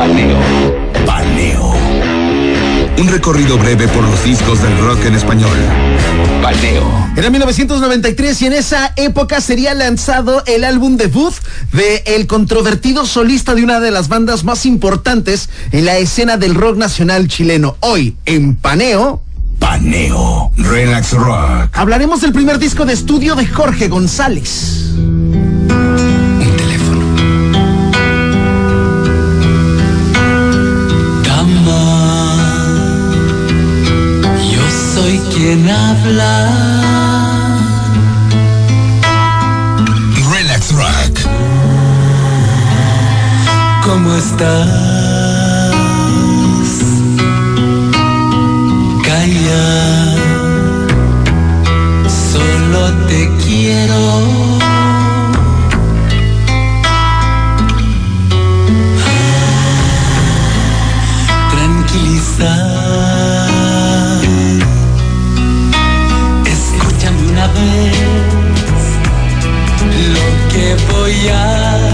Paneo. Paneo. Un recorrido breve por los discos del rock en español. Paneo. Era 1993 y en esa época sería lanzado el álbum debut de el controvertido solista de una de las bandas más importantes en la escena del rock nacional chileno. Hoy, en Paneo, Paneo. Relax Rock. hablaremos del primer disco de estudio de Jorge González. Soy quien habla. Relax Rock. ¿Cómo estás? Calla, solo te quiero. Que voy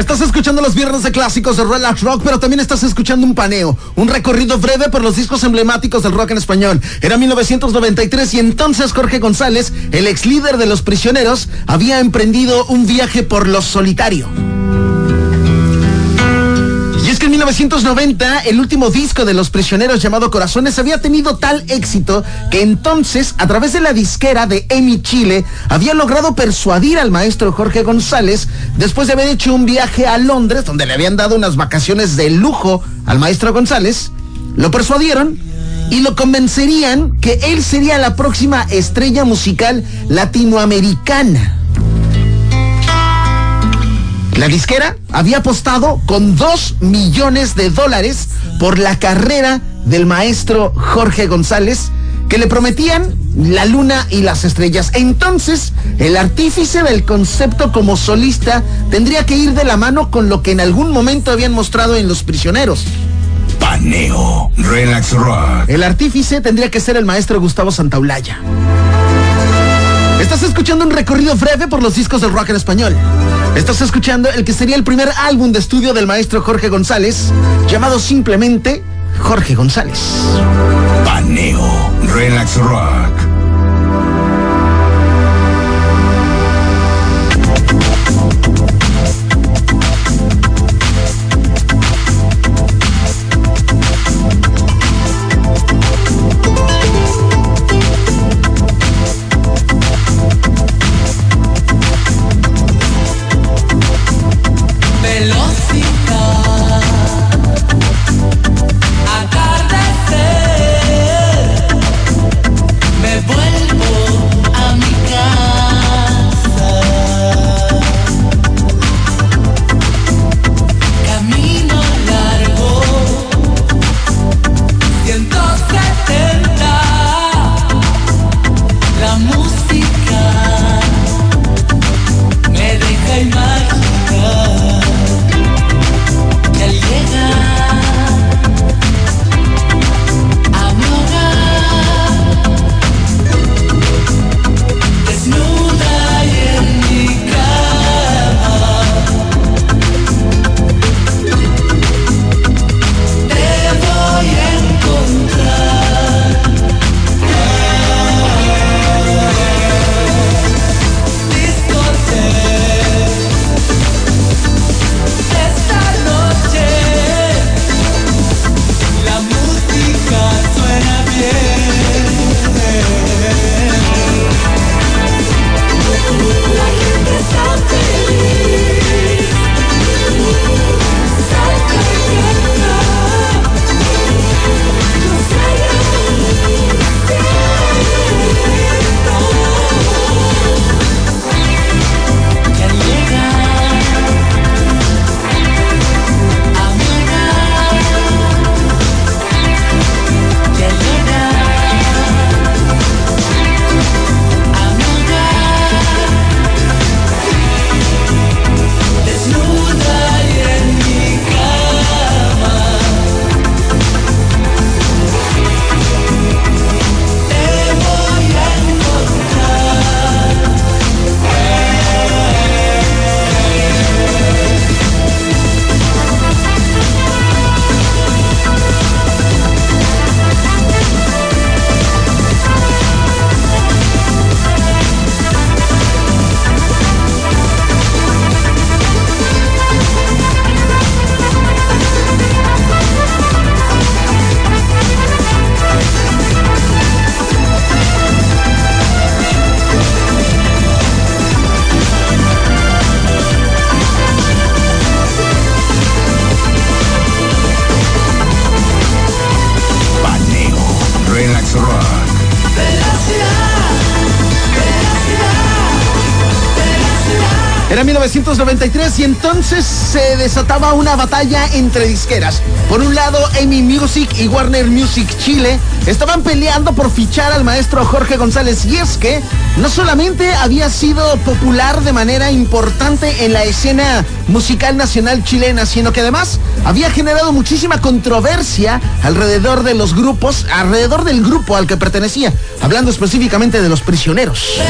Estás escuchando los viernes de clásicos de Relax Rock, pero también estás escuchando un paneo, un recorrido breve por los discos emblemáticos del rock en español. Era 1993 y entonces Jorge González, el ex líder de Los Prisioneros, había emprendido un viaje por lo solitario. Y es que en 1990, el último disco de Los Prisioneros llamado Corazones había tenido tal éxito que entonces, a través de la disquera de EMI Chile, había logrado persuadir al maestro Jorge González después de haber hecho un viaje a Londres, donde le habían dado unas vacaciones de lujo al maestro González. Lo persuadieron y lo convencerían que él sería la próxima estrella musical latinoamericana. La disquera había apostado con dos millones de dólares por la carrera del maestro Jorge González, que le prometían la luna y las estrellas. Entonces, el artífice del concepto como solista tendría que ir de la mano con lo que en algún momento habían mostrado en Los Prisioneros. Paneo, Relax Rock. El artífice tendría que ser el maestro Gustavo Santaolalla. Estás escuchando un recorrido breve por los discos del rock en español. Estás escuchando el que sería el primer álbum de estudio del maestro Jorge González, llamado simplemente Jorge González. Paneo, Relax Rock. 1993 y entonces se desataba una batalla entre disqueras. Por un lado, Amy Music y Warner Music Chile estaban peleando por fichar al maestro Jorge González y es que no solamente había sido popular de manera importante en la escena musical nacional chilena, sino que además había generado muchísima controversia alrededor de los grupos, alrededor del grupo al que pertenecía, hablando específicamente de los prisioneros.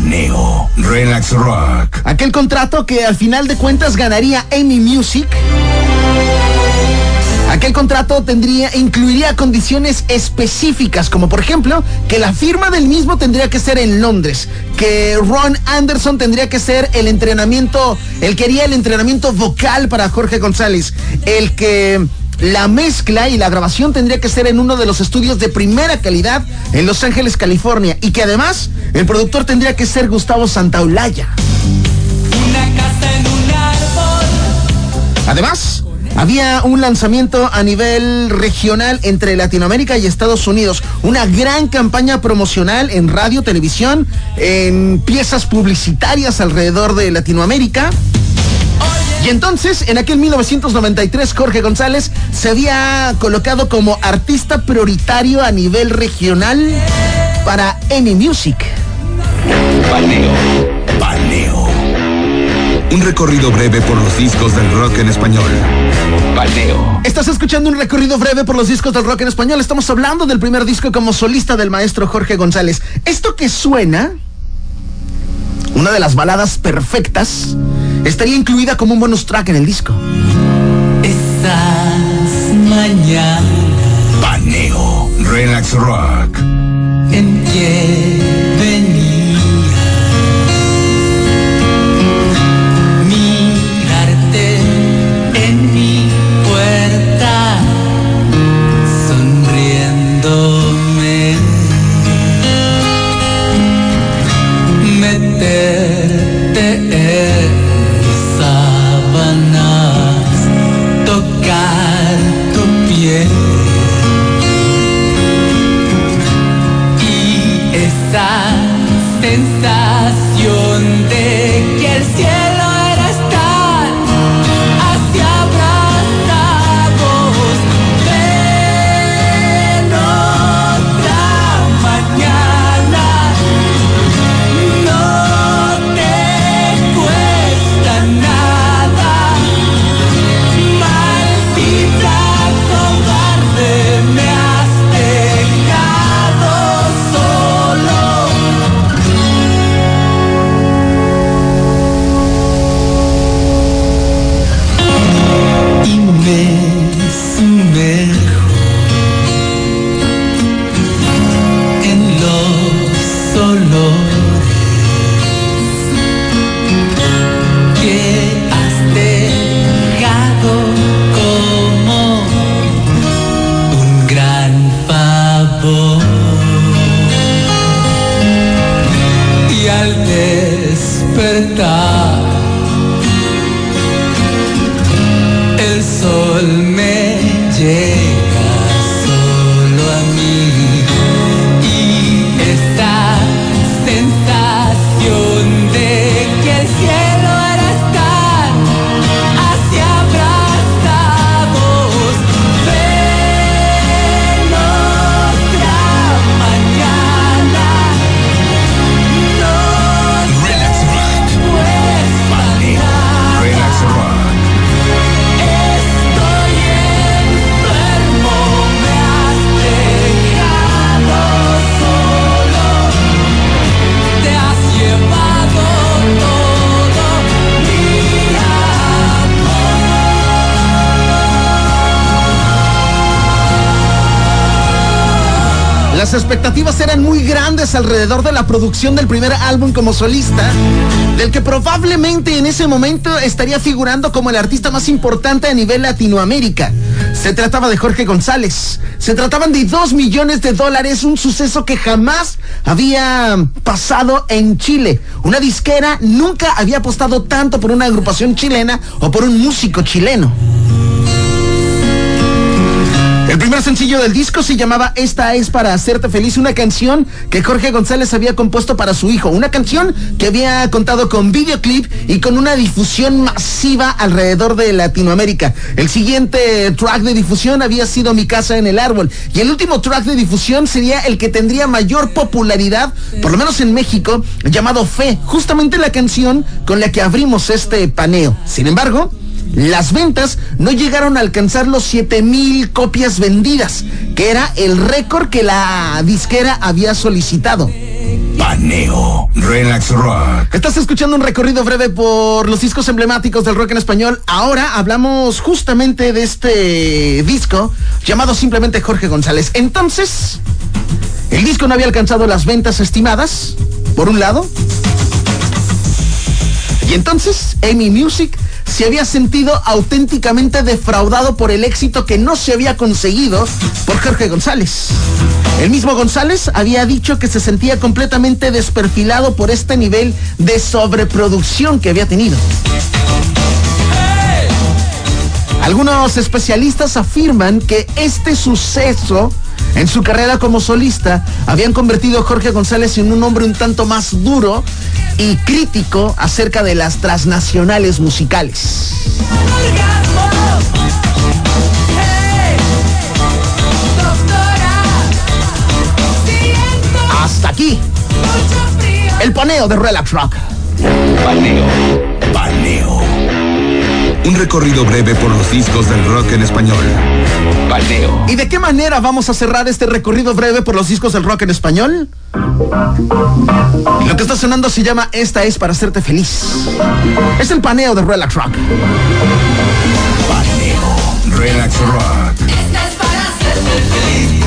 Paneo, Relax Rock. Aquel contrato que al final de cuentas ganaría Amy Music. Aquel contrato tendría, incluiría condiciones específicas, como por ejemplo, que la firma del mismo tendría que ser en Londres, que Ron Anderson tendría que ser el entrenamiento, él quería el entrenamiento vocal para Jorge González, el que la mezcla y la grabación tendría que ser en uno de los estudios de primera calidad en Los Ángeles, California, y que además el productor tendría que ser Gustavo Santaolalla. Una casa en un árbol. Además, había un lanzamiento a nivel regional entre Latinoamérica y Estados Unidos. Una gran campaña promocional en radio, televisión, en piezas publicitarias alrededor de Latinoamérica. Y entonces, en aquel 1993, Jorge González se había colocado como artista prioritario a nivel regional para Emi Music. Paneo. Paneo. Un recorrido breve por los discos del rock en español. Paneo. Estás escuchando un recorrido breve por los discos del rock en español. Estamos hablando del primer disco como solista del maestro Jorge González. Esto que suena, una de las baladas perfectas, estaría incluida como un bonus track en el disco. Esas mañanas Paneo. Relax Rock. en Las expectativas eran muy grandes alrededor de la producción del primer álbum como solista, del que probablemente en ese momento estaría figurando como el artista más importante a nivel Latinoamérica. Se trataba de Jorge González. Se trataban de dos millones de dólares, un suceso que jamás había pasado en Chile. Una disquera nunca había apostado tanto por una agrupación chilena o por un músico chileno. El primer sencillo del disco se llamaba Esta es para hacerte feliz, una canción que Jorge González había compuesto para su hijo, una canción que había contado con videoclip y con una difusión masiva alrededor de Latinoamérica. El siguiente track de difusión había sido Mi casa en el árbol y el último track de difusión sería el que tendría mayor popularidad, por lo menos en México, llamado Fe, justamente la canción con la que abrimos este paneo. Sin embargo, las ventas no llegaron a alcanzar los 7000 copias vendidas, que era el récord que la disquera había solicitado. Paneo. Relax Rock. Estás escuchando un recorrido breve por los discos emblemáticos del rock en español. Ahora hablamos justamente de este disco llamado simplemente Jorge González. Entonces, el disco no había alcanzado las ventas estimadas, por un lado. Y entonces, Amy Music se había sentido auténticamente defraudado por el éxito que no se había conseguido por Jorge González. El mismo González había dicho que se sentía completamente desperfilado por este nivel de sobreproducción que había tenido. Algunos especialistas afirman que este suceso en su carrera como solista habían convertido a Jorge González en un hombre un tanto más duro y crítico acerca de las transnacionales musicales. Hasta aquí, el paneo de Relax Rock. Paneo. Paneo. Un recorrido breve por los discos del rock en español. Paneo. ¿Y de qué manera vamos a cerrar este recorrido breve por los discos del rock en español? Lo que está sonando se llama Esta es para hacerte feliz. Es el paneo de Relax Rock. Paneo. Relax Rock. Esta es para hacerte feliz.